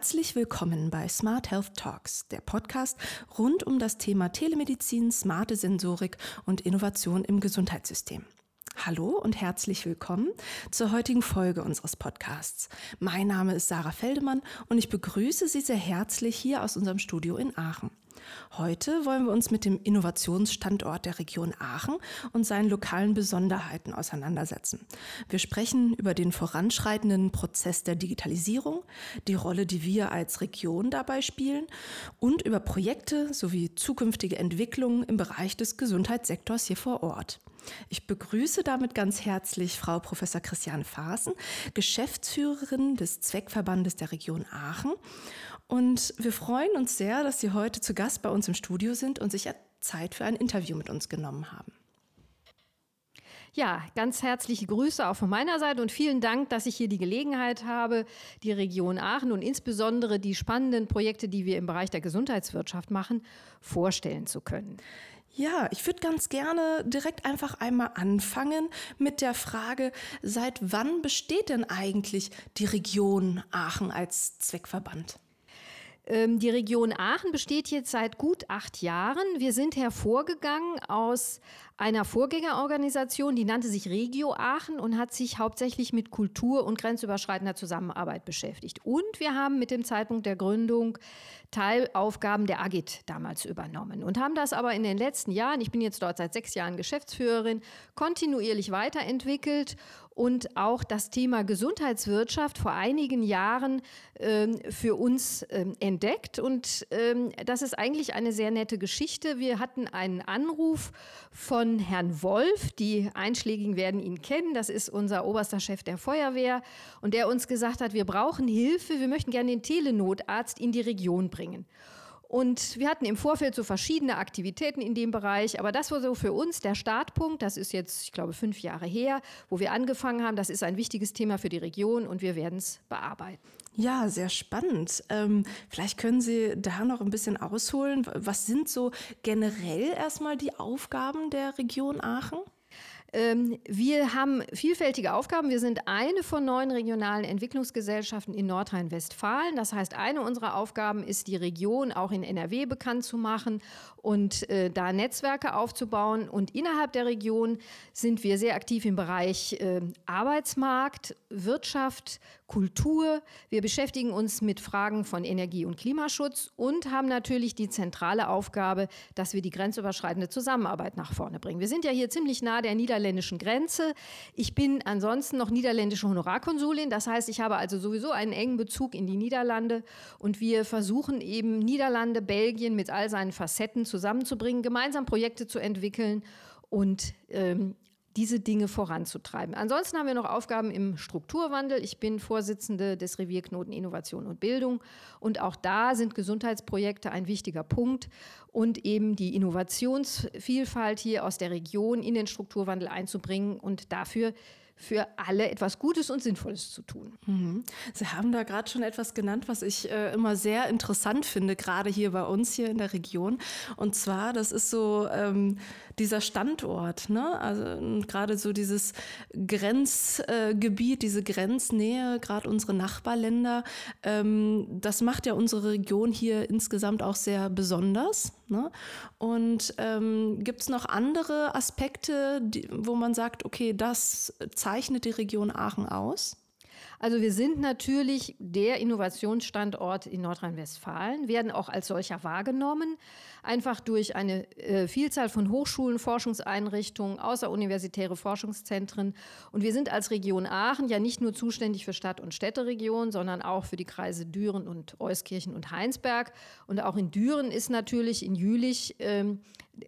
Herzlich willkommen bei Smart Health Talks, der Podcast rund um das Thema Telemedizin, smarte Sensorik und Innovation im Gesundheitssystem. Hallo und herzlich willkommen zur heutigen Folge unseres Podcasts. Mein Name ist Sarah Feldemann und ich begrüße Sie sehr herzlich hier aus unserem Studio in Aachen. Heute wollen wir uns mit dem Innovationsstandort der Region Aachen und seinen lokalen Besonderheiten auseinandersetzen. Wir sprechen über den voranschreitenden Prozess der Digitalisierung, die Rolle, die wir als Region dabei spielen und über Projekte sowie zukünftige Entwicklungen im Bereich des Gesundheitssektors hier vor Ort. Ich begrüße damit ganz herzlich Frau Professor Christiane Faaßen, Geschäftsführerin des Zweckverbandes der Region Aachen und wir freuen uns sehr, dass Sie heute zu Gast bei uns im Studio sind und sich Zeit für ein Interview mit uns genommen haben. Ja, ganz herzliche Grüße auch von meiner Seite und vielen Dank, dass ich hier die Gelegenheit habe, die Region Aachen und insbesondere die spannenden Projekte, die wir im Bereich der Gesundheitswirtschaft machen, vorstellen zu können. Ja, ich würde ganz gerne direkt einfach einmal anfangen mit der Frage, seit wann besteht denn eigentlich die Region Aachen als Zweckverband? Ähm, die Region Aachen besteht jetzt seit gut acht Jahren. Wir sind hervorgegangen aus einer Vorgängerorganisation, die nannte sich Regio Aachen und hat sich hauptsächlich mit Kultur und grenzüberschreitender Zusammenarbeit beschäftigt. Und wir haben mit dem Zeitpunkt der Gründung Teilaufgaben der AGIT damals übernommen und haben das aber in den letzten Jahren, ich bin jetzt dort seit sechs Jahren Geschäftsführerin, kontinuierlich weiterentwickelt und auch das Thema Gesundheitswirtschaft vor einigen Jahren ähm, für uns ähm, entdeckt. Und ähm, das ist eigentlich eine sehr nette Geschichte. Wir hatten einen Anruf von Herrn Wolf, die Einschlägigen werden ihn kennen, das ist unser oberster Chef der Feuerwehr, und der uns gesagt hat, wir brauchen Hilfe, wir möchten gerne den Telenotarzt in die Region bringen. Und wir hatten im Vorfeld so verschiedene Aktivitäten in dem Bereich, aber das war so für uns der Startpunkt. Das ist jetzt, ich glaube, fünf Jahre her, wo wir angefangen haben. Das ist ein wichtiges Thema für die Region und wir werden es bearbeiten. Ja, sehr spannend. Ähm, vielleicht können Sie da noch ein bisschen ausholen. Was sind so generell erstmal die Aufgaben der Region Aachen? Ähm, wir haben vielfältige Aufgaben. Wir sind eine von neun regionalen Entwicklungsgesellschaften in Nordrhein-Westfalen. Das heißt, eine unserer Aufgaben ist, die Region auch in NRW bekannt zu machen und äh, da Netzwerke aufzubauen. Und innerhalb der Region sind wir sehr aktiv im Bereich äh, Arbeitsmarkt, Wirtschaft, Kultur. Wir beschäftigen uns mit Fragen von Energie- und Klimaschutz und haben natürlich die zentrale Aufgabe, dass wir die grenzüberschreitende Zusammenarbeit nach vorne bringen. Wir sind ja hier ziemlich nah der niederländischen Grenze. Ich bin ansonsten noch niederländische Honorarkonsulin. Das heißt, ich habe also sowieso einen engen Bezug in die Niederlande und wir versuchen eben Niederlande, Belgien mit all seinen Facetten zusammenzubringen, gemeinsam Projekte zu entwickeln und ähm, diese Dinge voranzutreiben. Ansonsten haben wir noch Aufgaben im Strukturwandel. Ich bin Vorsitzende des Revierknoten Innovation und Bildung und auch da sind Gesundheitsprojekte ein wichtiger Punkt und eben die Innovationsvielfalt hier aus der Region in den Strukturwandel einzubringen und dafür für alle etwas Gutes und Sinnvolles zu tun. Mhm. Sie haben da gerade schon etwas genannt, was ich äh, immer sehr interessant finde, gerade hier bei uns hier in der Region. Und zwar, das ist so ähm, dieser Standort, ne? Also gerade so dieses Grenzgebiet, äh, diese Grenznähe, gerade unsere Nachbarländer, ähm, das macht ja unsere Region hier insgesamt auch sehr besonders. Ne? Und ähm, gibt es noch andere Aspekte, die, wo man sagt, okay, das zeichnet die Region Aachen aus? Also wir sind natürlich der Innovationsstandort in Nordrhein-Westfalen, werden auch als solcher wahrgenommen einfach durch eine äh, Vielzahl von Hochschulen, Forschungseinrichtungen, außeruniversitäre Forschungszentren. Und wir sind als Region Aachen ja nicht nur zuständig für Stadt- und Städteregion, sondern auch für die Kreise Düren und Euskirchen und Heinsberg. Und auch in Düren ist natürlich in Jülich ähm,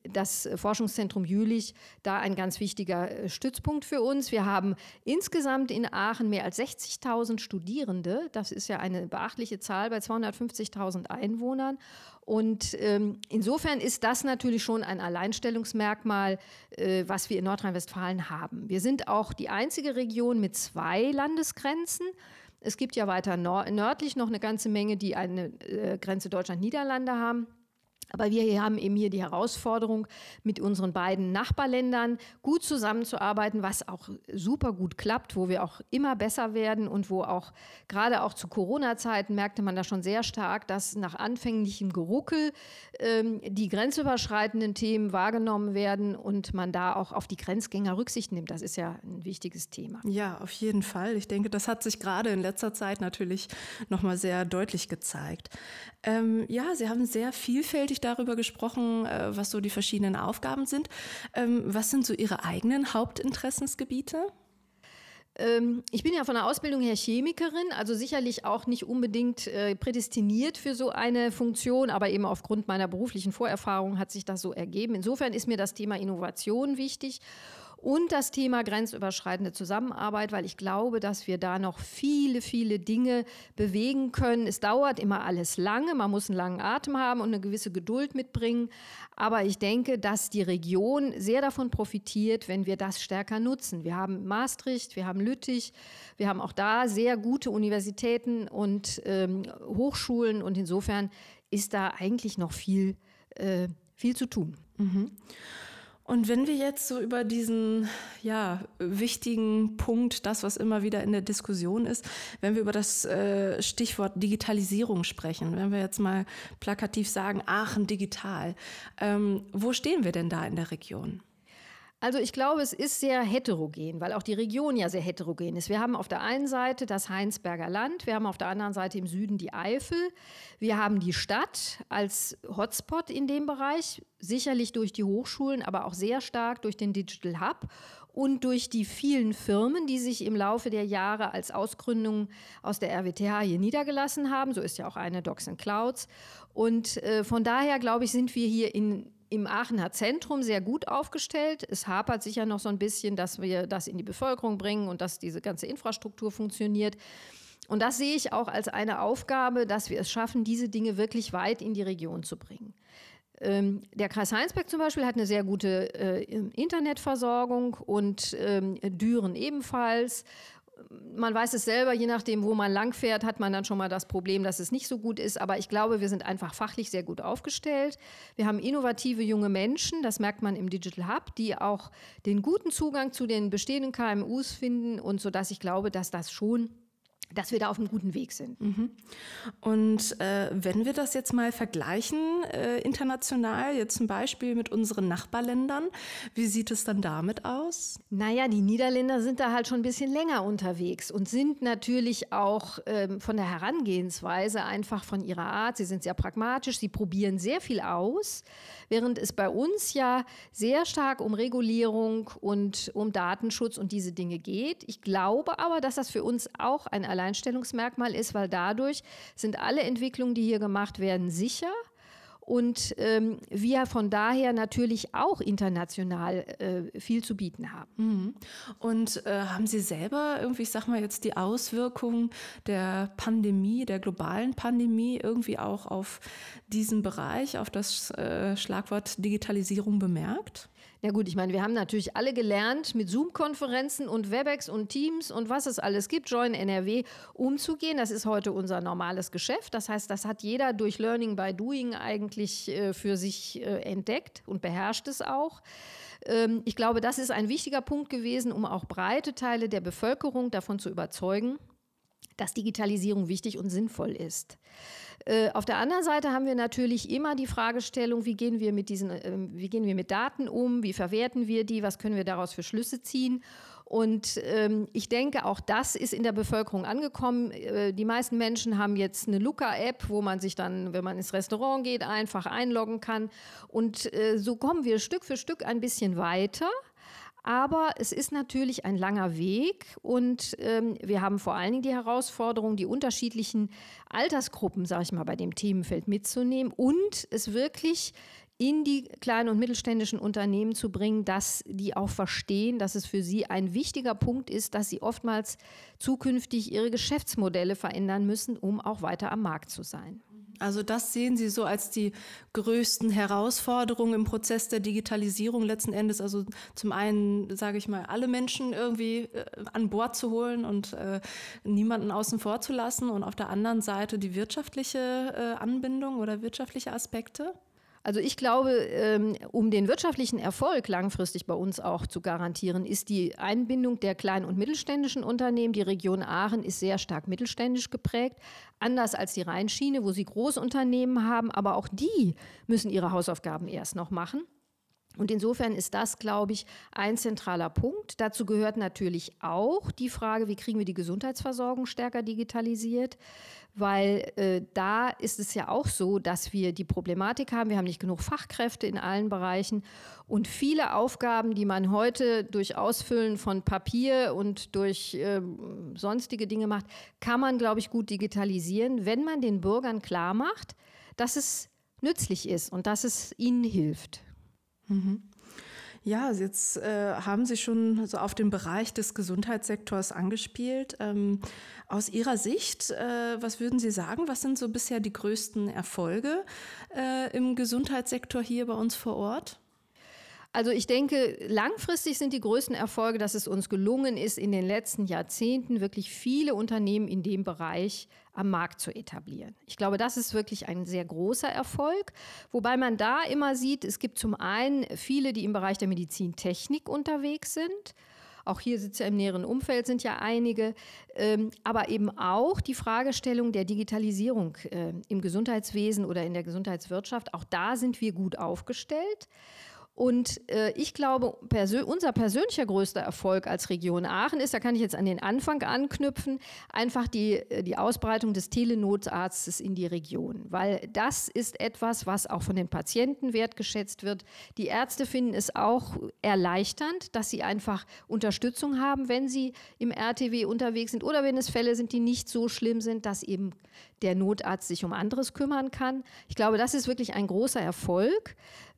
das Forschungszentrum Jülich da ein ganz wichtiger äh, Stützpunkt für uns. Wir haben insgesamt in Aachen mehr als 60.000 Studierende. Das ist ja eine beachtliche Zahl bei 250.000 Einwohnern. Und ähm, insofern ist das natürlich schon ein Alleinstellungsmerkmal, äh, was wir in Nordrhein-Westfalen haben. Wir sind auch die einzige Region mit zwei Landesgrenzen. Es gibt ja weiter nördlich noch eine ganze Menge, die eine äh, Grenze Deutschland-Niederlande haben. Aber wir haben eben hier die Herausforderung, mit unseren beiden Nachbarländern gut zusammenzuarbeiten, was auch super gut klappt, wo wir auch immer besser werden und wo auch gerade auch zu Corona-Zeiten merkte man da schon sehr stark, dass nach anfänglichem Geruckel ähm, die grenzüberschreitenden Themen wahrgenommen werden und man da auch auf die Grenzgänger Rücksicht nimmt. Das ist ja ein wichtiges Thema. Ja, auf jeden Fall. Ich denke, das hat sich gerade in letzter Zeit natürlich nochmal sehr deutlich gezeigt. Ähm, ja, Sie haben sehr vielfältig darüber gesprochen, äh, was so die verschiedenen Aufgaben sind. Ähm, was sind so Ihre eigenen Hauptinteressensgebiete? Ähm, ich bin ja von der Ausbildung her Chemikerin, also sicherlich auch nicht unbedingt äh, prädestiniert für so eine Funktion, aber eben aufgrund meiner beruflichen Vorerfahrung hat sich das so ergeben. Insofern ist mir das Thema Innovation wichtig und das Thema grenzüberschreitende Zusammenarbeit, weil ich glaube, dass wir da noch viele, viele Dinge bewegen können. Es dauert immer alles lange, man muss einen langen Atem haben und eine gewisse Geduld mitbringen. Aber ich denke, dass die Region sehr davon profitiert, wenn wir das stärker nutzen. Wir haben Maastricht, wir haben Lüttich, wir haben auch da sehr gute Universitäten und ähm, Hochschulen und insofern ist da eigentlich noch viel, äh, viel zu tun. Mhm. Und wenn wir jetzt so über diesen ja, wichtigen Punkt, das, was immer wieder in der Diskussion ist, wenn wir über das äh, Stichwort Digitalisierung sprechen, wenn wir jetzt mal plakativ sagen, Aachen digital, ähm, wo stehen wir denn da in der Region? Also ich glaube, es ist sehr heterogen, weil auch die Region ja sehr heterogen ist. Wir haben auf der einen Seite das Heinsberger Land, wir haben auf der anderen Seite im Süden die Eifel, wir haben die Stadt als Hotspot in dem Bereich, sicherlich durch die Hochschulen, aber auch sehr stark durch den Digital Hub und durch die vielen Firmen, die sich im Laufe der Jahre als Ausgründung aus der RWTH hier niedergelassen haben. So ist ja auch eine Docs and Clouds. Und äh, von daher, glaube ich, sind wir hier in im Aachener Zentrum sehr gut aufgestellt. Es hapert sicher noch so ein bisschen, dass wir das in die Bevölkerung bringen und dass diese ganze Infrastruktur funktioniert. Und das sehe ich auch als eine Aufgabe, dass wir es schaffen, diese Dinge wirklich weit in die Region zu bringen. Ähm, der Kreis Heinsberg zum Beispiel hat eine sehr gute äh, Internetversorgung und ähm, Düren ebenfalls man weiß es selber, je nachdem, wo man langfährt, hat man dann schon mal das Problem, dass es nicht so gut ist. Aber ich glaube, wir sind einfach fachlich sehr gut aufgestellt. Wir haben innovative junge Menschen, das merkt man im Digital Hub, die auch den guten Zugang zu den bestehenden KMUs finden und so, dass ich glaube, dass das schon dass wir da auf einem guten Weg sind. Mhm. Und äh, wenn wir das jetzt mal vergleichen, äh, international, jetzt zum Beispiel mit unseren Nachbarländern, wie sieht es dann damit aus? Naja, die Niederländer sind da halt schon ein bisschen länger unterwegs und sind natürlich auch ähm, von der Herangehensweise einfach von ihrer Art, sie sind sehr pragmatisch, sie probieren sehr viel aus, während es bei uns ja sehr stark um Regulierung und um Datenschutz und diese Dinge geht. Ich glaube aber, dass das für uns auch ein Alleinstellungsmerkmal ist, weil dadurch sind alle Entwicklungen, die hier gemacht werden, sicher und ähm, wir von daher natürlich auch international äh, viel zu bieten haben. Mhm. Und äh, haben Sie selber irgendwie, ich sag mal jetzt, die Auswirkungen der Pandemie, der globalen Pandemie irgendwie auch auf diesen Bereich, auf das äh, Schlagwort Digitalisierung bemerkt? Ja gut, ich meine, wir haben natürlich alle gelernt, mit Zoom-Konferenzen und Webex und Teams und was es alles gibt, Join NRW, umzugehen. Das ist heute unser normales Geschäft. Das heißt, das hat jeder durch Learning by Doing eigentlich äh, für sich äh, entdeckt und beherrscht es auch. Ähm, ich glaube, das ist ein wichtiger Punkt gewesen, um auch breite Teile der Bevölkerung davon zu überzeugen, dass Digitalisierung wichtig und sinnvoll ist. Äh, auf der anderen Seite haben wir natürlich immer die Fragestellung, wie gehen wir mit diesen, äh, wie gehen wir mit Daten um, wie verwerten wir die, was können wir daraus für Schlüsse ziehen. Und ähm, ich denke, auch das ist in der Bevölkerung angekommen. Äh, die meisten Menschen haben jetzt eine Luca-App, wo man sich dann, wenn man ins Restaurant geht, einfach einloggen kann. Und äh, so kommen wir Stück für Stück ein bisschen weiter. Aber es ist natürlich ein langer Weg und ähm, wir haben vor allen Dingen die Herausforderung, die unterschiedlichen Altersgruppen, sage ich mal, bei dem Themenfeld mitzunehmen und es wirklich in die kleinen und mittelständischen Unternehmen zu bringen, dass die auch verstehen, dass es für sie ein wichtiger Punkt ist, dass sie oftmals zukünftig ihre Geschäftsmodelle verändern müssen, um auch weiter am Markt zu sein. Also das sehen Sie so als die größten Herausforderungen im Prozess der Digitalisierung letzten Endes. Also zum einen, sage ich mal, alle Menschen irgendwie äh, an Bord zu holen und äh, niemanden außen vor zu lassen und auf der anderen Seite die wirtschaftliche äh, Anbindung oder wirtschaftliche Aspekte. Also ich glaube, ähm, um den wirtschaftlichen Erfolg langfristig bei uns auch zu garantieren, ist die Einbindung der kleinen und mittelständischen Unternehmen. Die Region Aachen ist sehr stark mittelständisch geprägt, anders als die Rheinschiene, wo sie Großunternehmen haben. Aber auch die müssen ihre Hausaufgaben erst noch machen. Und insofern ist das, glaube ich, ein zentraler Punkt. Dazu gehört natürlich auch die Frage, wie kriegen wir die Gesundheitsversorgung stärker digitalisiert, weil äh, da ist es ja auch so, dass wir die Problematik haben, wir haben nicht genug Fachkräfte in allen Bereichen und viele Aufgaben, die man heute durch Ausfüllen von Papier und durch äh, sonstige Dinge macht, kann man, glaube ich, gut digitalisieren, wenn man den Bürgern klar macht, dass es nützlich ist und dass es ihnen hilft. Mhm. Ja, jetzt äh, haben Sie schon so auf den Bereich des Gesundheitssektors angespielt. Ähm, aus Ihrer Sicht, äh, was würden Sie sagen? Was sind so bisher die größten Erfolge äh, im Gesundheitssektor hier bei uns vor Ort? Also ich denke, langfristig sind die größten Erfolge, dass es uns gelungen ist, in den letzten Jahrzehnten wirklich viele Unternehmen in dem Bereich am Markt zu etablieren. Ich glaube, das ist wirklich ein sehr großer Erfolg, wobei man da immer sieht, es gibt zum einen viele, die im Bereich der Medizintechnik unterwegs sind. Auch hier sitzt ja im näheren Umfeld sind ja einige, ähm, aber eben auch die Fragestellung der Digitalisierung äh, im Gesundheitswesen oder in der Gesundheitswirtschaft. Auch da sind wir gut aufgestellt. Und äh, ich glaube, persö unser persönlicher größter Erfolg als Region Aachen ist, da kann ich jetzt an den Anfang anknüpfen, einfach die, äh, die Ausbreitung des Telenotarztes in die Region. Weil das ist etwas, was auch von den Patienten wertgeschätzt wird. Die Ärzte finden es auch erleichternd, dass sie einfach Unterstützung haben, wenn sie im RTW unterwegs sind oder wenn es Fälle sind, die nicht so schlimm sind, dass eben der Notarzt sich um anderes kümmern kann. Ich glaube, das ist wirklich ein großer Erfolg,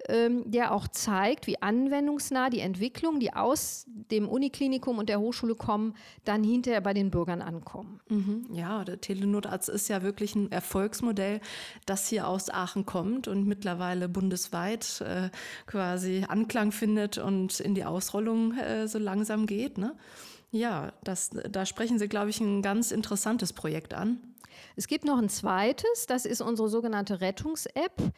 ähm, der auch zeigt, wie anwendungsnah die Entwicklungen, die aus dem Uniklinikum und der Hochschule kommen, dann hinterher bei den Bürgern ankommen. Mhm, ja, der Telenotarzt ist ja wirklich ein Erfolgsmodell, das hier aus Aachen kommt und mittlerweile bundesweit äh, quasi Anklang findet und in die Ausrollung äh, so langsam geht. Ne? Ja, das, da sprechen Sie, glaube ich, ein ganz interessantes Projekt an. Es gibt noch ein zweites, das ist unsere sogenannte Rettungs-App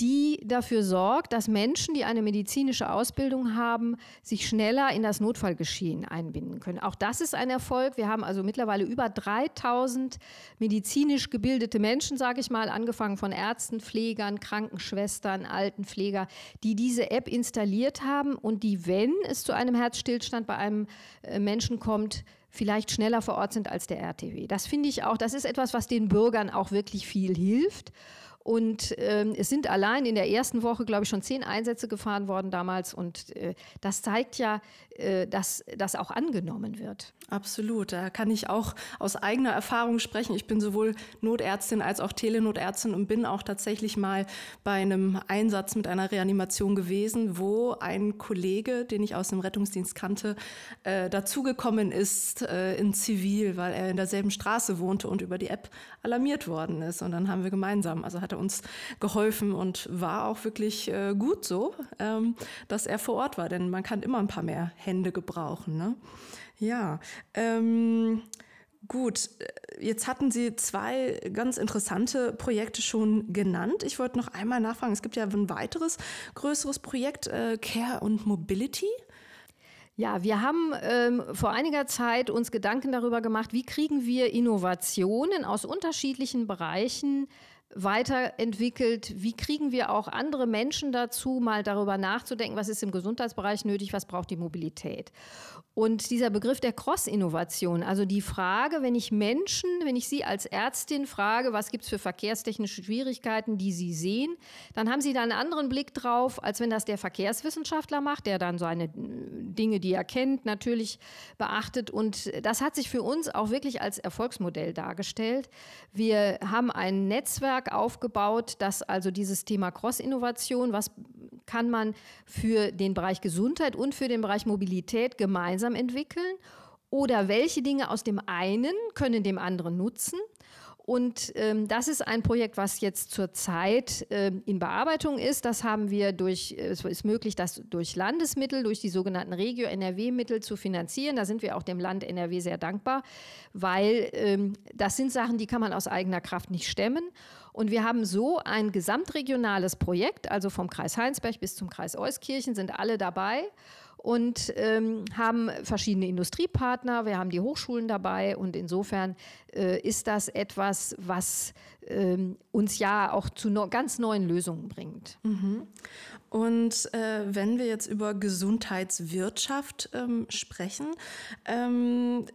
die dafür sorgt, dass Menschen, die eine medizinische Ausbildung haben, sich schneller in das Notfallgeschehen einbinden können. Auch das ist ein Erfolg. Wir haben also mittlerweile über 3000 medizinisch gebildete Menschen, sage ich mal, angefangen von Ärzten, Pflegern, Krankenschwestern, Altenpfleger, die diese App installiert haben und die, wenn es zu einem Herzstillstand bei einem äh, Menschen kommt, vielleicht schneller vor Ort sind als der RTW. Das finde ich auch, das ist etwas, was den Bürgern auch wirklich viel hilft. Und ähm, es sind allein in der ersten Woche, glaube ich, schon zehn Einsätze gefahren worden damals. Und äh, das zeigt ja, dass das auch angenommen wird. Absolut. Da kann ich auch aus eigener Erfahrung sprechen. Ich bin sowohl Notärztin als auch Telenotärztin und bin auch tatsächlich mal bei einem Einsatz mit einer Reanimation gewesen, wo ein Kollege, den ich aus dem Rettungsdienst kannte, äh, dazugekommen ist äh, in Zivil, weil er in derselben Straße wohnte und über die App alarmiert worden ist. Und dann haben wir gemeinsam, also hat er uns geholfen und war auch wirklich äh, gut so, ähm, dass er vor Ort war, denn man kann immer ein paar mehr Hände gebrauchen. Ne? Ja, ähm, gut. Jetzt hatten Sie zwei ganz interessante Projekte schon genannt. Ich wollte noch einmal nachfragen. Es gibt ja ein weiteres größeres Projekt, äh, Care und Mobility. Ja, wir haben ähm, vor einiger Zeit uns Gedanken darüber gemacht, wie kriegen wir Innovationen aus unterschiedlichen Bereichen weiterentwickelt? Wie kriegen wir auch andere Menschen dazu, mal darüber nachzudenken, was ist im Gesundheitsbereich nötig, was braucht die Mobilität? Und dieser Begriff der Cross-Innovation, also die Frage, wenn ich Menschen, wenn ich Sie als Ärztin frage, was gibt es für verkehrstechnische Schwierigkeiten, die Sie sehen, dann haben Sie da einen anderen Blick drauf, als wenn das der Verkehrswissenschaftler macht, der dann seine Dinge, die er kennt, natürlich beachtet. Und das hat sich für uns auch wirklich als Erfolgsmodell dargestellt. Wir haben ein Netzwerk aufgebaut, das also dieses Thema Cross-Innovation, was kann man für den Bereich Gesundheit und für den Bereich Mobilität gemeinsam entwickeln? Oder welche Dinge aus dem einen können dem anderen nutzen? Und ähm, das ist ein Projekt, was jetzt zurzeit äh, in Bearbeitung ist. Das haben wir durch, es ist möglich, das durch Landesmittel, durch die sogenannten Regio-NRW-Mittel zu finanzieren. Da sind wir auch dem Land NRW sehr dankbar, weil ähm, das sind Sachen, die kann man aus eigener Kraft nicht stemmen. Und wir haben so ein gesamtregionales Projekt, also vom Kreis Heinsberg bis zum Kreis Euskirchen sind alle dabei und ähm, haben verschiedene Industriepartner, wir haben die Hochschulen dabei und insofern äh, ist das etwas, was ähm, uns ja auch zu no ganz neuen Lösungen bringt. Mhm. Und äh, wenn wir jetzt über Gesundheitswirtschaft ähm, sprechen, ähm,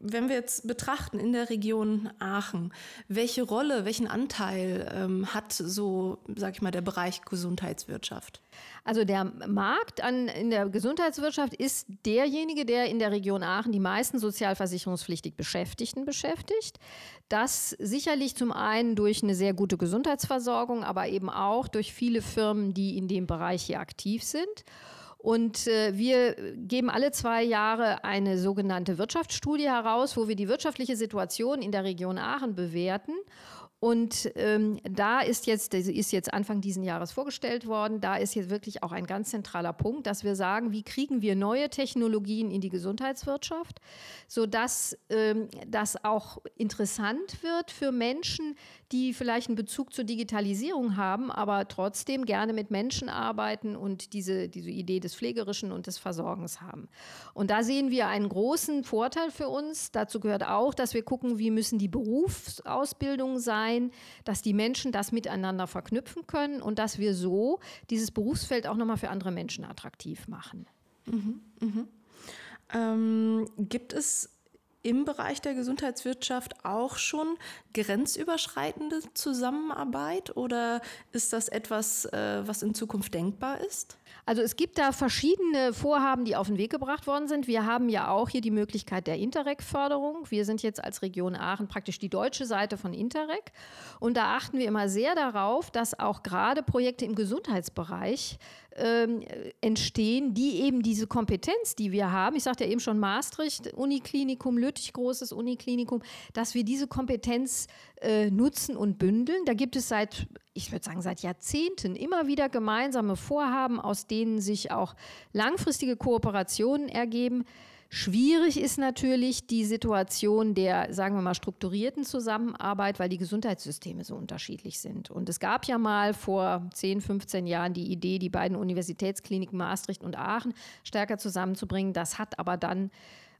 wenn wir jetzt betrachten in der Region Aachen, welche Rolle, welchen Anteil ähm, hat so, sag ich mal, der Bereich Gesundheitswirtschaft? Also der Markt an, in der Gesundheitswirtschaft ist derjenige, der in der Region Aachen die meisten sozialversicherungspflichtig Beschäftigten beschäftigt. Das sicherlich zum einen durch eine sehr gute Gesundheitsversorgung, aber eben auch durch viele Firmen, die in dem Bereich hier aktiv sind. Und äh, wir geben alle zwei Jahre eine sogenannte Wirtschaftsstudie heraus, wo wir die wirtschaftliche Situation in der Region Aachen bewerten. Und ähm, da ist jetzt, ist jetzt Anfang dieses Jahres vorgestellt worden, da ist jetzt wirklich auch ein ganz zentraler Punkt, dass wir sagen, wie kriegen wir neue Technologien in die Gesundheitswirtschaft, sodass ähm, das auch interessant wird für Menschen, die vielleicht einen Bezug zur Digitalisierung haben, aber trotzdem gerne mit Menschen arbeiten und diese, diese Idee des Pflegerischen und des Versorgens haben. Und da sehen wir einen großen Vorteil für uns. Dazu gehört auch, dass wir gucken, wie müssen die Berufsausbildungen sein, dass die Menschen das miteinander verknüpfen können und dass wir so dieses Berufsfeld auch nochmal für andere Menschen attraktiv machen. Mhm, mh. ähm, gibt es im Bereich der Gesundheitswirtschaft auch schon grenzüberschreitende Zusammenarbeit oder ist das etwas, äh, was in Zukunft denkbar ist? Also es gibt da verschiedene Vorhaben, die auf den Weg gebracht worden sind. Wir haben ja auch hier die Möglichkeit der Interreg-Förderung. Wir sind jetzt als Region Aachen praktisch die deutsche Seite von Interreg. Und da achten wir immer sehr darauf, dass auch gerade Projekte im Gesundheitsbereich ähm, entstehen, die eben diese Kompetenz, die wir haben, ich sagte ja eben schon Maastricht, Uniklinikum, Lüttich, großes Uniklinikum, dass wir diese Kompetenz äh, nutzen und bündeln. Da gibt es seit, ich würde sagen, seit Jahrzehnten immer wieder gemeinsame Vorhaben, aus denen sich auch langfristige Kooperationen ergeben. Schwierig ist natürlich die Situation der, sagen wir mal, strukturierten Zusammenarbeit, weil die Gesundheitssysteme so unterschiedlich sind. Und es gab ja mal vor 10, 15 Jahren die Idee, die beiden Universitätskliniken Maastricht und Aachen stärker zusammenzubringen. Das hat aber dann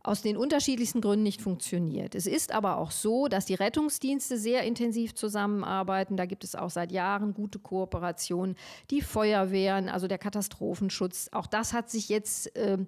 aus den unterschiedlichsten Gründen nicht funktioniert. Es ist aber auch so, dass die Rettungsdienste sehr intensiv zusammenarbeiten. Da gibt es auch seit Jahren gute Kooperationen. Die Feuerwehren, also der Katastrophenschutz, auch das hat sich jetzt äh,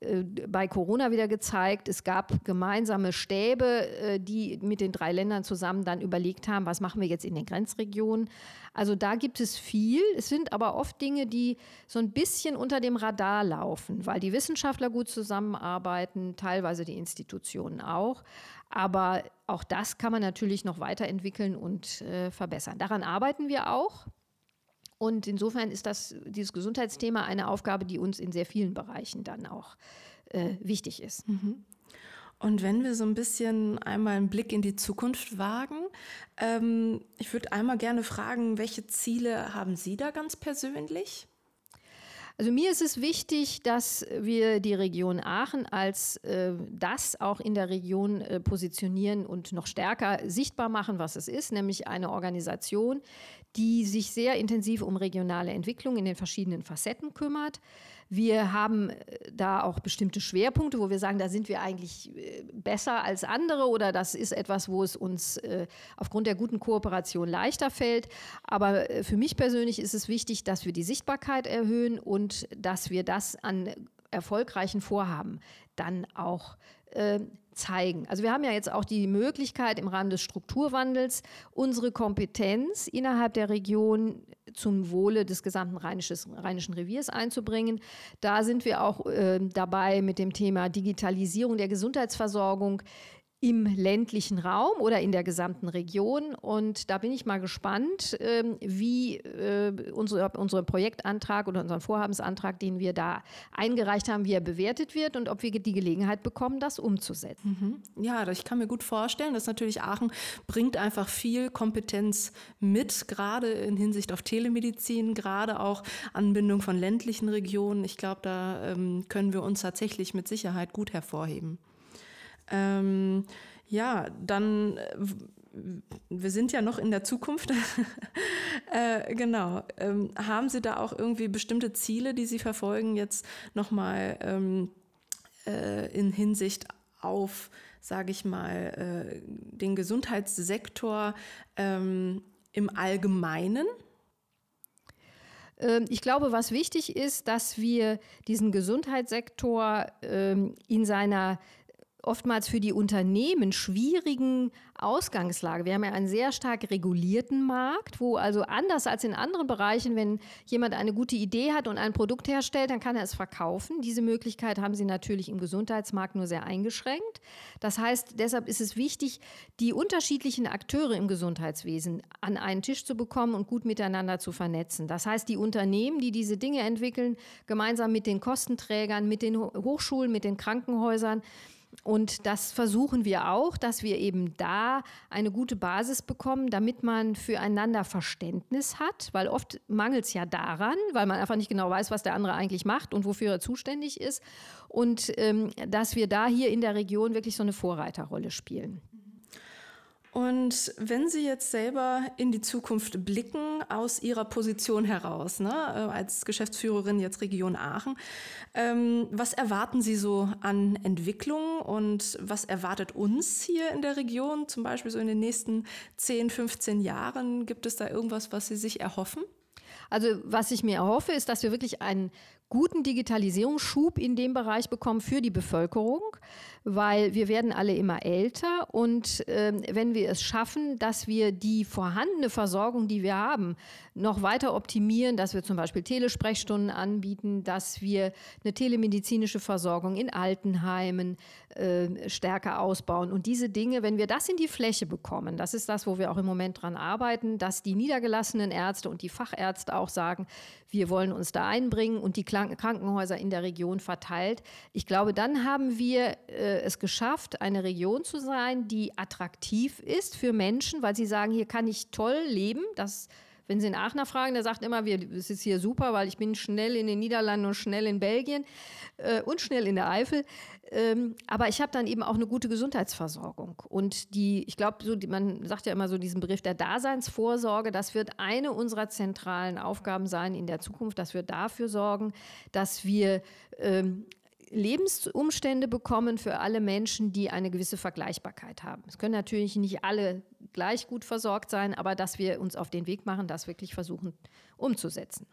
äh, bei Corona wieder gezeigt. Es gab gemeinsame Stäbe, äh, die mit den drei Ländern zusammen dann überlegt haben, was machen wir jetzt in den Grenzregionen. Also da gibt es viel. Es sind aber oft Dinge, die so ein bisschen unter dem Radar laufen, weil die Wissenschaftler gut zusammenarbeiten, teilweise die Institutionen auch. Aber auch das kann man natürlich noch weiterentwickeln und äh, verbessern. Daran arbeiten wir auch. Und insofern ist das, dieses Gesundheitsthema eine Aufgabe, die uns in sehr vielen Bereichen dann auch äh, wichtig ist. Mhm. Und wenn wir so ein bisschen einmal einen Blick in die Zukunft wagen, ähm, ich würde einmal gerne fragen, welche Ziele haben Sie da ganz persönlich? Also mir ist es wichtig, dass wir die Region Aachen als äh, das auch in der Region äh, positionieren und noch stärker sichtbar machen, was es ist, nämlich eine Organisation, die sich sehr intensiv um regionale Entwicklung in den verschiedenen Facetten kümmert wir haben äh, da auch bestimmte Schwerpunkte, wo wir sagen, da sind wir eigentlich äh, besser als andere oder das ist etwas, wo es uns äh, aufgrund der guten Kooperation leichter fällt. Aber für mich persönlich ist es wichtig, dass wir die Sichtbarkeit erhöhen und dass wir das an erfolgreichen Vorhaben dann auch äh, zeigen. Also wir haben ja jetzt auch die Möglichkeit im Rahmen des Strukturwandels unsere Kompetenz innerhalb der Region zum Wohle des gesamten Rheinischen Reviers einzubringen. Da sind wir auch äh, dabei mit dem Thema Digitalisierung der Gesundheitsversorgung im ländlichen Raum oder in der gesamten Region. Und da bin ich mal gespannt, ähm, wie äh, unser, Projektantrag oder unseren Vorhabensantrag, den wir da eingereicht haben, wie er bewertet wird und ob wir die Gelegenheit bekommen, das umzusetzen. Mhm. Ja, ich kann mir gut vorstellen, dass natürlich Aachen bringt einfach viel Kompetenz mit, gerade in Hinsicht auf Telemedizin, gerade auch Anbindung von ländlichen Regionen. Ich glaube, da ähm, können wir uns tatsächlich mit Sicherheit gut hervorheben. Ähm, ja, dann äh, wir sind ja noch in der Zukunft. äh, genau. Ähm, haben Sie da auch irgendwie bestimmte Ziele, die Sie verfolgen, jetzt nochmal ähm, äh, in Hinsicht auf, sage ich mal, äh, den Gesundheitssektor ähm, im Allgemeinen? Ähm, ich glaube, was wichtig ist, dass wir diesen Gesundheitssektor ähm, in seiner oftmals für die Unternehmen schwierigen Ausgangslage. Wir haben ja einen sehr stark regulierten Markt, wo also anders als in anderen Bereichen, wenn jemand eine gute Idee hat und ein Produkt herstellt, dann kann er es verkaufen. Diese Möglichkeit haben sie natürlich im Gesundheitsmarkt nur sehr eingeschränkt. Das heißt, deshalb ist es wichtig, die unterschiedlichen Akteure im Gesundheitswesen an einen Tisch zu bekommen und gut miteinander zu vernetzen. Das heißt, die Unternehmen, die diese Dinge entwickeln, gemeinsam mit den Kostenträgern, mit den Hochschulen, mit den Krankenhäusern, und das versuchen wir auch, dass wir eben da eine gute Basis bekommen, damit man füreinander Verständnis hat, weil oft mangelt es ja daran, weil man einfach nicht genau weiß, was der andere eigentlich macht und wofür er zuständig ist. Und ähm, dass wir da hier in der Region wirklich so eine Vorreiterrolle spielen. Und wenn Sie jetzt selber in die Zukunft blicken, aus Ihrer Position heraus, ne, äh, als Geschäftsführerin jetzt Region Aachen, ähm, was erwarten Sie so an Entwicklung und was erwartet uns hier in der Region, zum Beispiel so in den nächsten 10, 15 Jahren? Gibt es da irgendwas, was Sie sich erhoffen? Also was ich mir erhoffe, ist, dass wir wirklich einen guten Digitalisierungsschub in dem Bereich bekommen für die Bevölkerung, weil wir werden alle immer älter und äh, wenn wir es schaffen, dass wir die vorhandene Versorgung, die wir haben, noch weiter optimieren, dass wir zum Beispiel Telesprechstunden anbieten, dass wir eine telemedizinische Versorgung in Altenheimen äh, stärker ausbauen und diese Dinge, wenn wir das in die Fläche bekommen, das ist das, wo wir auch im Moment dran arbeiten, dass die niedergelassenen Ärzte und die Fachärzte auch sagen, wir wollen uns da einbringen und die Krankenhäuser in der Region verteilt. Ich glaube, dann haben wir äh, es geschafft, eine Region zu sein, die attraktiv ist für Menschen, weil sie sagen, hier kann ich toll leben. Das wenn Sie einen Aachener fragen, der sagt immer, es ist hier super, weil ich bin schnell in den Niederlanden und schnell in Belgien äh, und schnell in der Eifel. Ähm, aber ich habe dann eben auch eine gute Gesundheitsversorgung. Und die, ich glaube, so, man sagt ja immer so diesen Begriff der Daseinsvorsorge, das wird eine unserer zentralen Aufgaben sein in der Zukunft, dass wir dafür sorgen, dass wir ähm, Lebensumstände bekommen für alle Menschen, die eine gewisse Vergleichbarkeit haben. Es können natürlich nicht alle gleich gut versorgt sein, aber dass wir uns auf den Weg machen, das wirklich versuchen umzusetzen.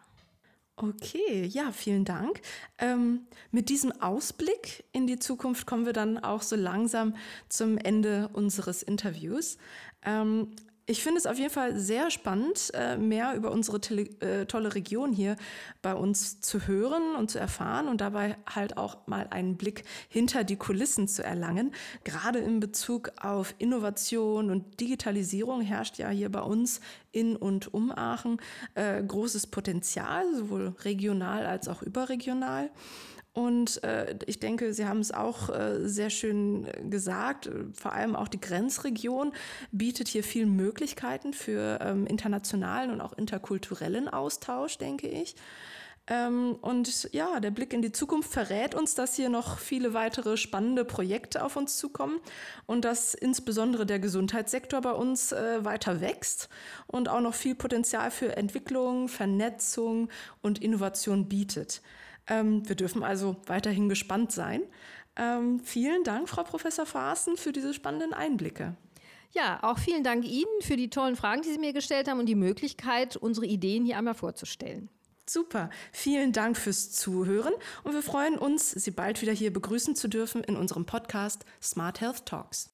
Okay, ja, vielen Dank. Ähm, mit diesem Ausblick in die Zukunft kommen wir dann auch so langsam zum Ende unseres Interviews. Ähm, ich finde es auf jeden Fall sehr spannend, äh, mehr über unsere äh, tolle Region hier bei uns zu hören und zu erfahren und dabei halt auch mal einen Blick hinter die Kulissen zu erlangen. Gerade in Bezug auf Innovation und Digitalisierung herrscht ja hier bei uns in und um Aachen äh, großes Potenzial, sowohl regional als auch überregional. Und äh, ich denke, Sie haben es auch äh, sehr schön gesagt, vor allem auch die Grenzregion bietet hier viele Möglichkeiten für ähm, internationalen und auch interkulturellen Austausch, denke ich. Ähm, und ja, der Blick in die Zukunft verrät uns, dass hier noch viele weitere spannende Projekte auf uns zukommen und dass insbesondere der Gesundheitssektor bei uns äh, weiter wächst und auch noch viel Potenzial für Entwicklung, Vernetzung und Innovation bietet. Ähm, wir dürfen also weiterhin gespannt sein. Ähm, vielen Dank, Frau Professor Faaßen, für diese spannenden Einblicke. Ja, auch vielen Dank Ihnen für die tollen Fragen, die Sie mir gestellt haben und die Möglichkeit, unsere Ideen hier einmal vorzustellen. Super. Vielen Dank fürs Zuhören und wir freuen uns, Sie bald wieder hier begrüßen zu dürfen in unserem Podcast Smart Health Talks.